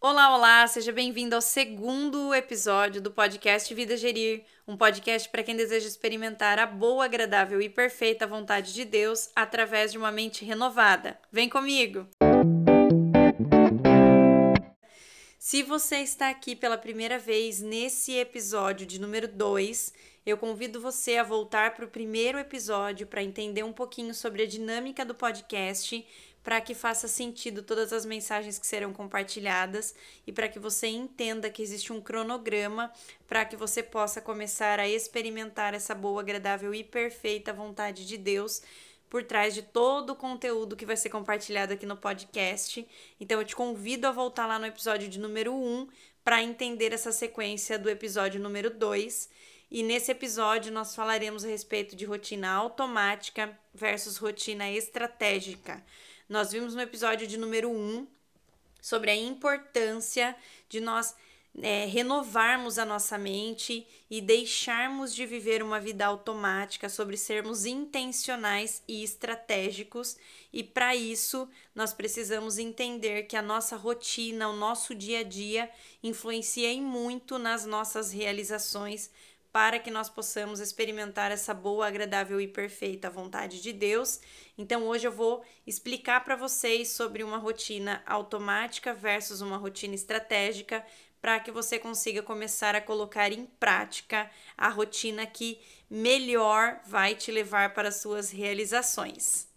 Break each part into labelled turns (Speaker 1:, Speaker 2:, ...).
Speaker 1: Olá, olá, seja bem-vindo ao segundo episódio do podcast Vida Gerir, um podcast para quem deseja experimentar a boa, agradável e perfeita vontade de Deus através de uma mente renovada. Vem comigo! Se você está aqui pela primeira vez nesse episódio de número 2, eu convido você a voltar para o primeiro episódio para entender um pouquinho sobre a dinâmica do podcast para que faça sentido todas as mensagens que serão compartilhadas e para que você entenda que existe um cronograma para que você possa começar a experimentar essa boa, agradável e perfeita vontade de Deus por trás de todo o conteúdo que vai ser compartilhado aqui no podcast. Então eu te convido a voltar lá no episódio de número 1 para entender essa sequência do episódio número 2. E nesse episódio nós falaremos a respeito de rotina automática versus rotina estratégica. Nós vimos no episódio de número 1 sobre a importância de nós é, renovarmos a nossa mente e deixarmos de viver uma vida automática, sobre sermos intencionais e estratégicos. E para isso, nós precisamos entender que a nossa rotina, o nosso dia a dia, influencia muito nas nossas realizações para que nós possamos experimentar essa boa, agradável e perfeita vontade de Deus. Então, hoje eu vou explicar para vocês sobre uma rotina automática versus uma rotina estratégica, para que você consiga começar a colocar em prática a rotina que melhor vai te levar para as suas realizações.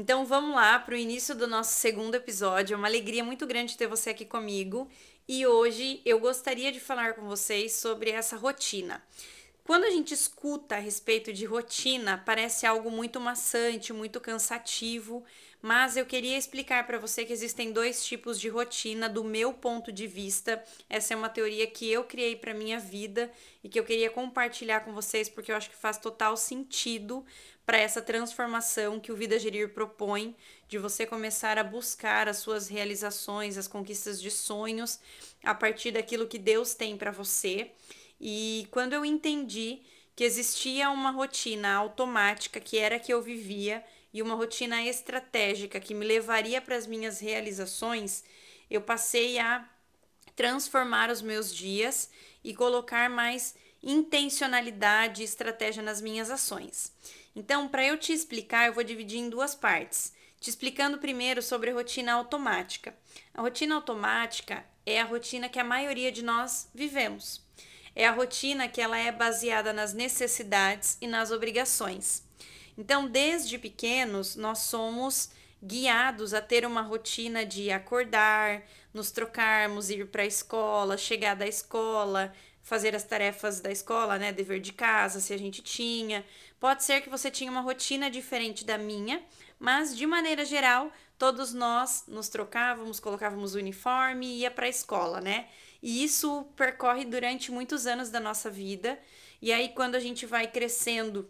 Speaker 1: Então vamos lá para o início do nosso segundo episódio. É uma alegria muito grande ter você aqui comigo e hoje eu gostaria de falar com vocês sobre essa rotina. Quando a gente escuta a respeito de rotina, parece algo muito maçante, muito cansativo, mas eu queria explicar para você que existem dois tipos de rotina do meu ponto de vista. Essa é uma teoria que eu criei para minha vida e que eu queria compartilhar com vocês porque eu acho que faz total sentido para essa transformação que o Vida Gerir propõe, de você começar a buscar as suas realizações, as conquistas de sonhos a partir daquilo que Deus tem para você. E quando eu entendi que existia uma rotina automática que era que eu vivia e uma rotina estratégica que me levaria para as minhas realizações, eu passei a transformar os meus dias e colocar mais intencionalidade e estratégia nas minhas ações. Então, para eu te explicar, eu vou dividir em duas partes. Te explicando primeiro sobre a rotina automática. A rotina automática é a rotina que a maioria de nós vivemos. É a rotina que ela é baseada nas necessidades e nas obrigações. Então, desde pequenos, nós somos guiados a ter uma rotina de acordar, nos trocarmos, ir para a escola, chegar da escola, fazer as tarefas da escola, né, dever de casa, se a gente tinha. Pode ser que você tinha uma rotina diferente da minha, mas de maneira geral, todos nós nos trocávamos, colocávamos o uniforme e ia para a escola, né? E isso percorre durante muitos anos da nossa vida. E aí quando a gente vai crescendo,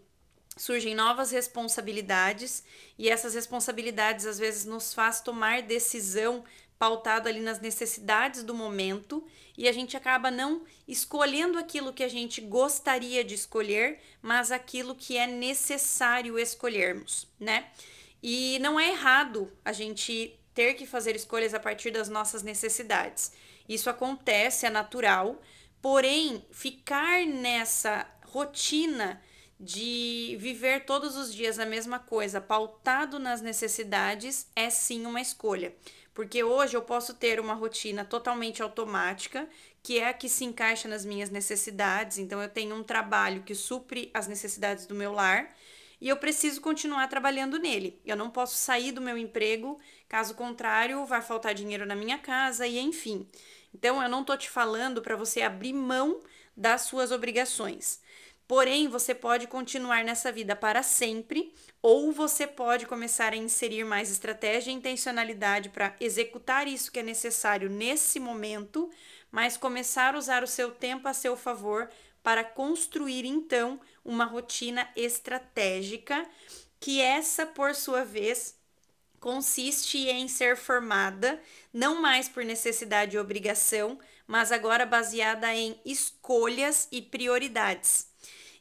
Speaker 1: surgem novas responsabilidades e essas responsabilidades às vezes nos faz tomar decisão pautado ali nas necessidades do momento e a gente acaba não escolhendo aquilo que a gente gostaria de escolher, mas aquilo que é necessário escolhermos, né? E não é errado a gente ter que fazer escolhas a partir das nossas necessidades. Isso acontece, é natural, porém, ficar nessa rotina de viver todos os dias a mesma coisa, pautado nas necessidades, é sim uma escolha. Porque hoje eu posso ter uma rotina totalmente automática, que é a que se encaixa nas minhas necessidades. Então, eu tenho um trabalho que supre as necessidades do meu lar e eu preciso continuar trabalhando nele. Eu não posso sair do meu emprego, caso contrário, vai faltar dinheiro na minha casa e enfim. Então, eu não tô te falando para você abrir mão das suas obrigações. Porém, você pode continuar nessa vida para sempre, ou você pode começar a inserir mais estratégia e intencionalidade para executar isso que é necessário nesse momento, mas começar a usar o seu tempo a seu favor para construir então uma rotina estratégica, que essa, por sua vez, consiste em ser formada não mais por necessidade e obrigação, mas agora baseada em escolhas e prioridades.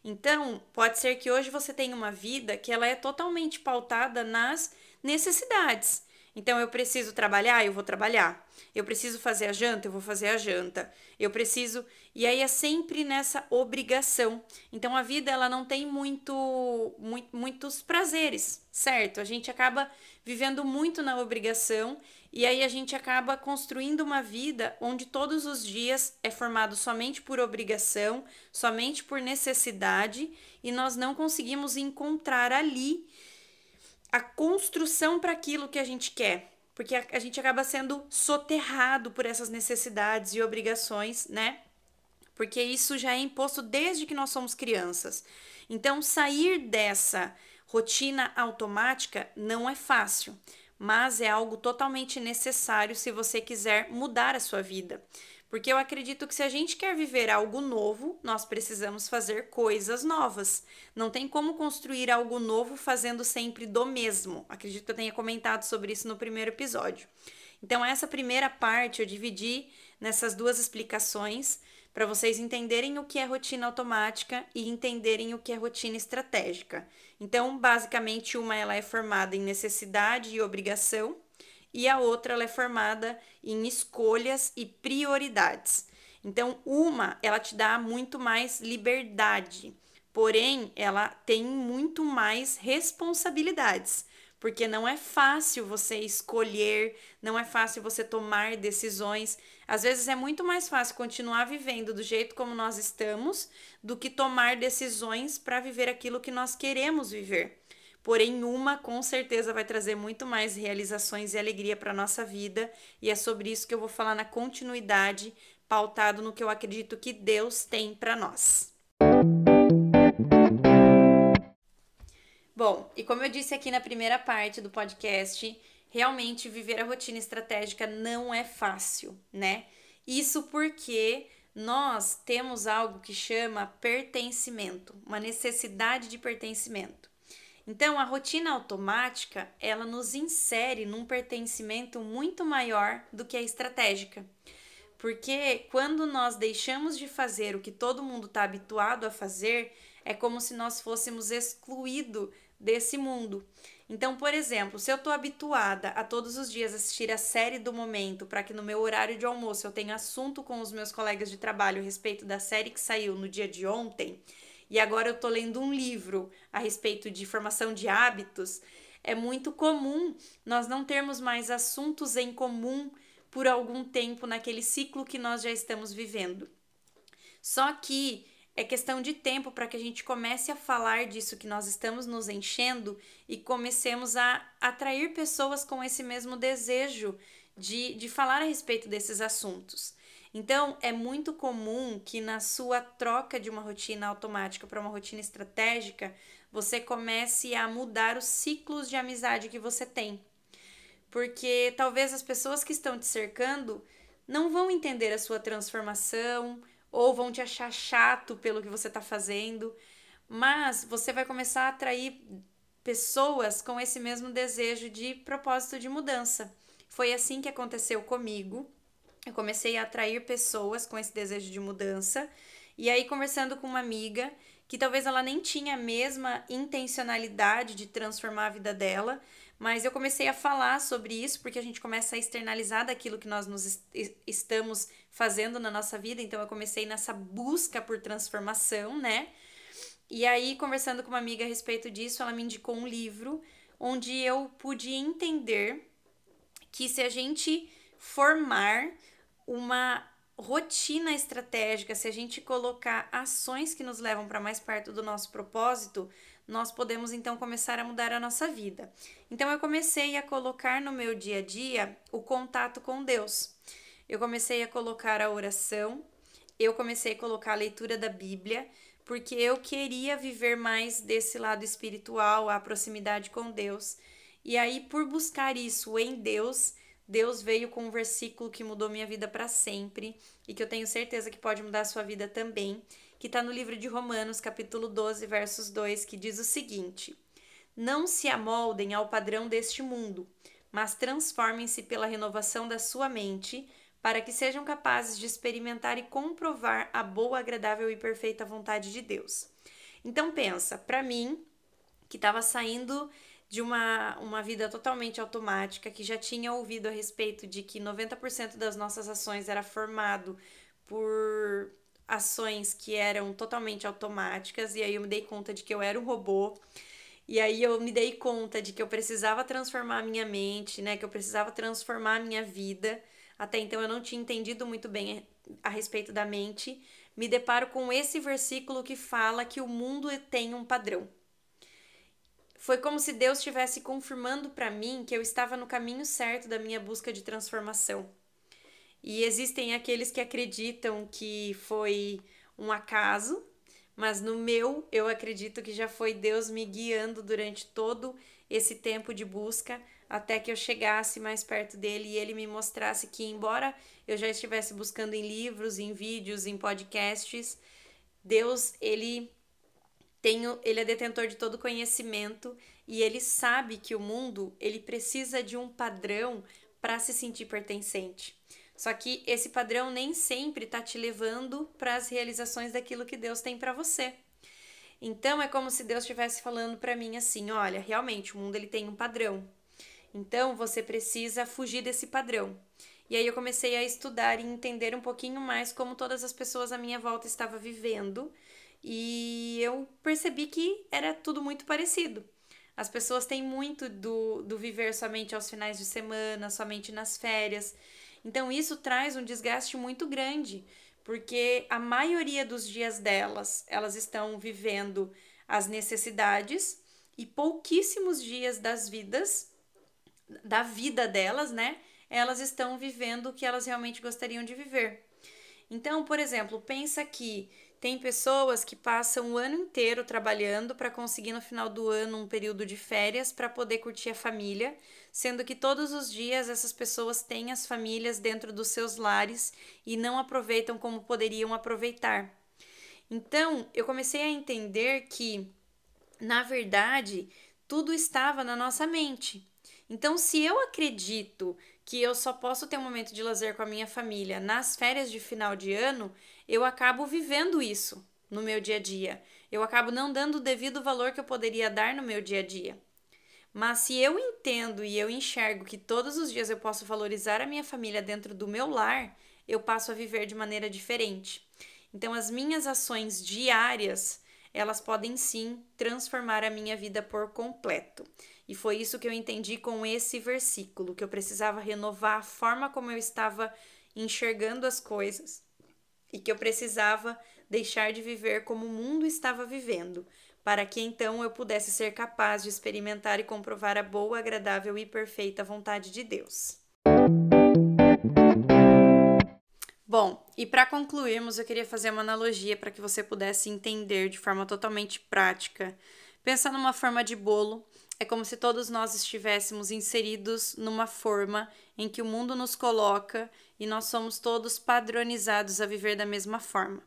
Speaker 1: Então, pode ser que hoje você tenha uma vida que ela é totalmente pautada nas necessidades. Então eu preciso trabalhar, eu vou trabalhar. Eu preciso fazer a janta, eu vou fazer a janta. Eu preciso, e aí é sempre nessa obrigação. Então a vida ela não tem muito, muito muitos prazeres, certo? A gente acaba vivendo muito na obrigação e aí a gente acaba construindo uma vida onde todos os dias é formado somente por obrigação, somente por necessidade e nós não conseguimos encontrar ali a construção para aquilo que a gente quer, porque a, a gente acaba sendo soterrado por essas necessidades e obrigações, né? Porque isso já é imposto desde que nós somos crianças. Então, sair dessa rotina automática não é fácil, mas é algo totalmente necessário se você quiser mudar a sua vida. Porque eu acredito que se a gente quer viver algo novo, nós precisamos fazer coisas novas. Não tem como construir algo novo fazendo sempre do mesmo. Acredito que eu tenha comentado sobre isso no primeiro episódio. Então, essa primeira parte eu dividi nessas duas explicações para vocês entenderem o que é rotina automática e entenderem o que é rotina estratégica. Então, basicamente, uma ela é formada em necessidade e obrigação, e a outra ela é formada em escolhas e prioridades. Então, uma ela te dá muito mais liberdade, porém ela tem muito mais responsabilidades, porque não é fácil você escolher, não é fácil você tomar decisões. Às vezes é muito mais fácil continuar vivendo do jeito como nós estamos do que tomar decisões para viver aquilo que nós queremos viver. Porém, uma com certeza vai trazer muito mais realizações e alegria para nossa vida, e é sobre isso que eu vou falar na continuidade, pautado no que eu acredito que Deus tem para nós. Bom, e como eu disse aqui na primeira parte do podcast, realmente viver a rotina estratégica não é fácil, né? Isso porque nós temos algo que chama pertencimento, uma necessidade de pertencimento. Então, a rotina automática, ela nos insere num pertencimento muito maior do que a estratégica. Porque quando nós deixamos de fazer o que todo mundo está habituado a fazer, é como se nós fôssemos excluídos desse mundo. Então, por exemplo, se eu estou habituada a todos os dias assistir a série do momento para que no meu horário de almoço eu tenha assunto com os meus colegas de trabalho a respeito da série que saiu no dia de ontem, e agora eu estou lendo um livro a respeito de formação de hábitos, é muito comum nós não termos mais assuntos em comum por algum tempo naquele ciclo que nós já estamos vivendo. Só que é questão de tempo para que a gente comece a falar disso que nós estamos nos enchendo e comecemos a atrair pessoas com esse mesmo desejo de, de falar a respeito desses assuntos. Então, é muito comum que na sua troca de uma rotina automática para uma rotina estratégica, você comece a mudar os ciclos de amizade que você tem. Porque talvez as pessoas que estão te cercando não vão entender a sua transformação ou vão te achar chato pelo que você está fazendo, mas você vai começar a atrair pessoas com esse mesmo desejo de propósito de mudança. Foi assim que aconteceu comigo eu comecei a atrair pessoas com esse desejo de mudança. E aí, conversando com uma amiga, que talvez ela nem tinha a mesma intencionalidade de transformar a vida dela, mas eu comecei a falar sobre isso porque a gente começa a externalizar daquilo que nós nos est estamos fazendo na nossa vida. Então, eu comecei nessa busca por transformação, né? E aí, conversando com uma amiga a respeito disso, ela me indicou um livro onde eu pude entender que se a gente formar uma rotina estratégica, se a gente colocar ações que nos levam para mais perto do nosso propósito, nós podemos então começar a mudar a nossa vida. Então eu comecei a colocar no meu dia a dia o contato com Deus. Eu comecei a colocar a oração, eu comecei a colocar a leitura da Bíblia, porque eu queria viver mais desse lado espiritual, a proximidade com Deus. E aí, por buscar isso em Deus, Deus veio com um versículo que mudou minha vida para sempre e que eu tenho certeza que pode mudar a sua vida também, que está no livro de Romanos, capítulo 12, versos 2, que diz o seguinte: Não se amoldem ao padrão deste mundo, mas transformem-se pela renovação da sua mente, para que sejam capazes de experimentar e comprovar a boa, agradável e perfeita vontade de Deus. Então pensa, para mim, que estava saindo de uma, uma vida totalmente automática, que já tinha ouvido a respeito de que 90% das nossas ações era formado por ações que eram totalmente automáticas, e aí eu me dei conta de que eu era um robô. E aí eu me dei conta de que eu precisava transformar a minha mente, né? Que eu precisava transformar a minha vida. Até então eu não tinha entendido muito bem a respeito da mente. Me deparo com esse versículo que fala que o mundo tem um padrão. Foi como se Deus estivesse confirmando para mim que eu estava no caminho certo da minha busca de transformação. E existem aqueles que acreditam que foi um acaso, mas no meu, eu acredito que já foi Deus me guiando durante todo esse tempo de busca até que eu chegasse mais perto dele e ele me mostrasse que, embora eu já estivesse buscando em livros, em vídeos, em podcasts, Deus, ele tenho, ele é detentor de todo conhecimento e ele sabe que o mundo ele precisa de um padrão para se sentir pertencente. Só que esse padrão nem sempre está te levando para as realizações daquilo que Deus tem para você. Então é como se Deus estivesse falando para mim assim, olha, realmente o mundo ele tem um padrão. Então você precisa fugir desse padrão. E aí eu comecei a estudar e entender um pouquinho mais como todas as pessoas à minha volta estavam vivendo e eu percebi que era tudo muito parecido. As pessoas têm muito do, do viver somente aos finais de semana, somente nas férias. Então, isso traz um desgaste muito grande, porque a maioria dos dias delas, elas estão vivendo as necessidades e pouquíssimos dias das vidas, da vida delas, né? Elas estão vivendo o que elas realmente gostariam de viver. Então, por exemplo, pensa que tem pessoas que passam o ano inteiro trabalhando para conseguir no final do ano um período de férias para poder curtir a família, sendo que todos os dias essas pessoas têm as famílias dentro dos seus lares e não aproveitam como poderiam aproveitar. Então, eu comecei a entender que, na verdade, tudo estava na nossa mente. Então, se eu acredito que eu só posso ter um momento de lazer com a minha família nas férias de final de ano, eu acabo vivendo isso no meu dia a dia. Eu acabo não dando o devido valor que eu poderia dar no meu dia a dia. Mas se eu entendo e eu enxergo que todos os dias eu posso valorizar a minha família dentro do meu lar, eu passo a viver de maneira diferente. Então as minhas ações diárias, elas podem sim transformar a minha vida por completo. E foi isso que eu entendi com esse versículo, que eu precisava renovar a forma como eu estava enxergando as coisas e que eu precisava deixar de viver como o mundo estava vivendo, para que então eu pudesse ser capaz de experimentar e comprovar a boa, agradável e perfeita vontade de Deus. Bom, e para concluirmos, eu queria fazer uma analogia para que você pudesse entender de forma totalmente prática. Pensa numa forma de bolo é como se todos nós estivéssemos inseridos numa forma em que o mundo nos coloca e nós somos todos padronizados a viver da mesma forma.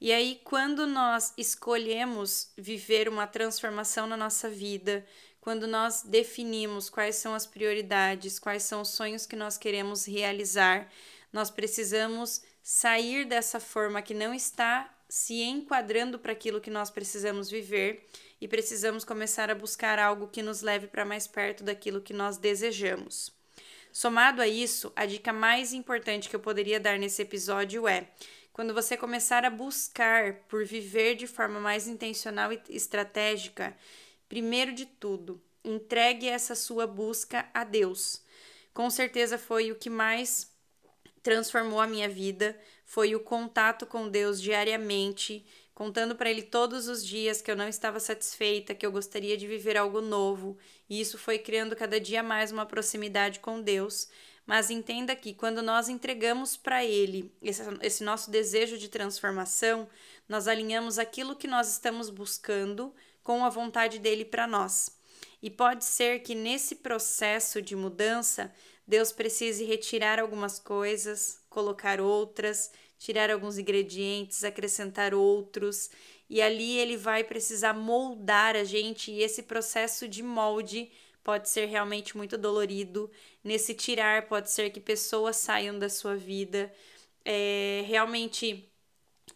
Speaker 1: E aí, quando nós escolhemos viver uma transformação na nossa vida, quando nós definimos quais são as prioridades, quais são os sonhos que nós queremos realizar, nós precisamos sair dessa forma que não está se enquadrando para aquilo que nós precisamos viver e precisamos começar a buscar algo que nos leve para mais perto daquilo que nós desejamos. Somado a isso, a dica mais importante que eu poderia dar nesse episódio é: quando você começar a buscar por viver de forma mais intencional e estratégica, primeiro de tudo, entregue essa sua busca a Deus. Com certeza foi o que mais transformou a minha vida, foi o contato com Deus diariamente contando para ele todos os dias que eu não estava satisfeita, que eu gostaria de viver algo novo, e isso foi criando cada dia mais uma proximidade com Deus. Mas entenda que quando nós entregamos para Ele esse, esse nosso desejo de transformação, nós alinhamos aquilo que nós estamos buscando com a vontade dele para nós. E pode ser que nesse processo de mudança, Deus precise retirar algumas coisas, colocar outras, tirar alguns ingredientes, acrescentar outros, e ali ele vai precisar moldar a gente, e esse processo de molde pode ser realmente muito dolorido. Nesse tirar, pode ser que pessoas saiam da sua vida. É, realmente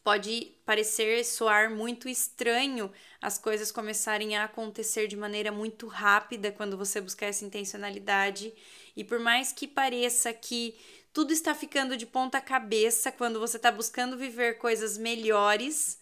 Speaker 1: pode parecer soar muito estranho as coisas começarem a acontecer de maneira muito rápida quando você buscar essa intencionalidade. E por mais que pareça que tudo está ficando de ponta cabeça quando você está buscando viver coisas melhores,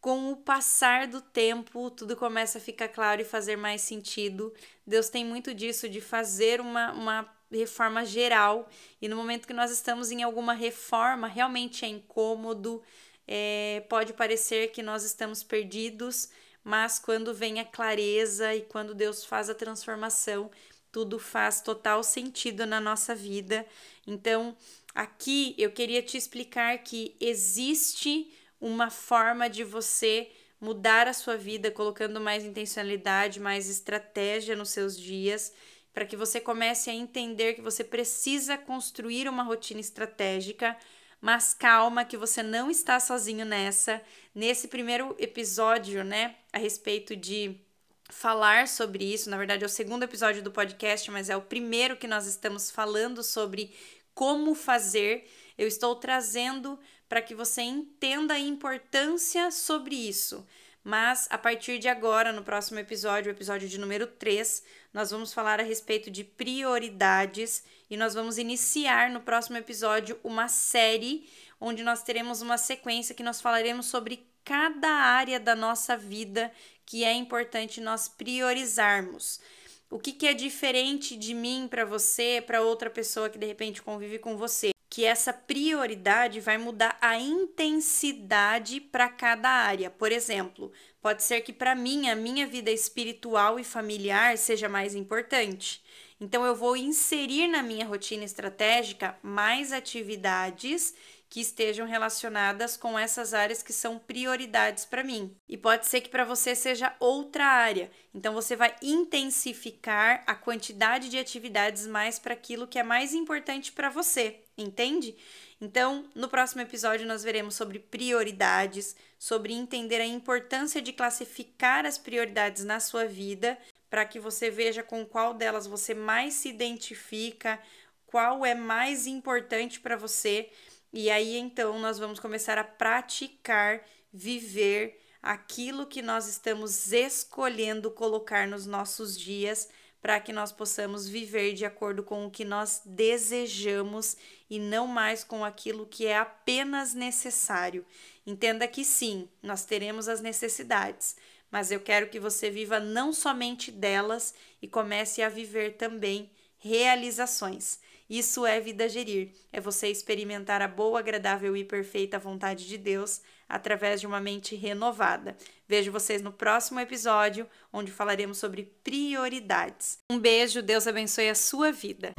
Speaker 1: com o passar do tempo, tudo começa a ficar claro e fazer mais sentido. Deus tem muito disso, de fazer uma, uma reforma geral, e no momento que nós estamos em alguma reforma, realmente é incômodo, é, pode parecer que nós estamos perdidos, mas quando vem a clareza e quando Deus faz a transformação, tudo faz total sentido na nossa vida. Então, aqui eu queria te explicar que existe uma forma de você mudar a sua vida colocando mais intencionalidade, mais estratégia nos seus dias para que você comece a entender que você precisa construir uma rotina estratégica, mas calma que você não está sozinho nessa. Nesse primeiro episódio, né, a respeito de falar sobre isso, na verdade é o segundo episódio do podcast, mas é o primeiro que nós estamos falando sobre como fazer. Eu estou trazendo para que você entenda a importância sobre isso. Mas a partir de agora, no próximo episódio, o episódio de número 3, nós vamos falar a respeito de prioridades e nós vamos iniciar no próximo episódio uma série onde nós teremos uma sequência que nós falaremos sobre cada área da nossa vida que é importante nós priorizarmos. O que, que é diferente de mim para você, para outra pessoa que de repente convive com você? que essa prioridade vai mudar a intensidade para cada área. Por exemplo, pode ser que para mim a minha vida espiritual e familiar seja mais importante. Então eu vou inserir na minha rotina estratégica mais atividades que estejam relacionadas com essas áreas que são prioridades para mim. E pode ser que para você seja outra área. Então você vai intensificar a quantidade de atividades mais para aquilo que é mais importante para você, entende? Então, no próximo episódio nós veremos sobre prioridades, sobre entender a importância de classificar as prioridades na sua vida, para que você veja com qual delas você mais se identifica, qual é mais importante para você e aí então nós vamos começar a praticar, viver aquilo que nós estamos escolhendo colocar nos nossos dias para que nós possamos viver de acordo com o que nós desejamos e não mais com aquilo que é apenas necessário. Entenda que sim, nós teremos as necessidades, mas eu quero que você viva não somente delas e comece a viver também realizações. Isso é vida gerir, é você experimentar a boa, agradável e perfeita vontade de Deus através de uma mente renovada. Vejo vocês no próximo episódio, onde falaremos sobre prioridades. Um beijo, Deus abençoe a sua vida.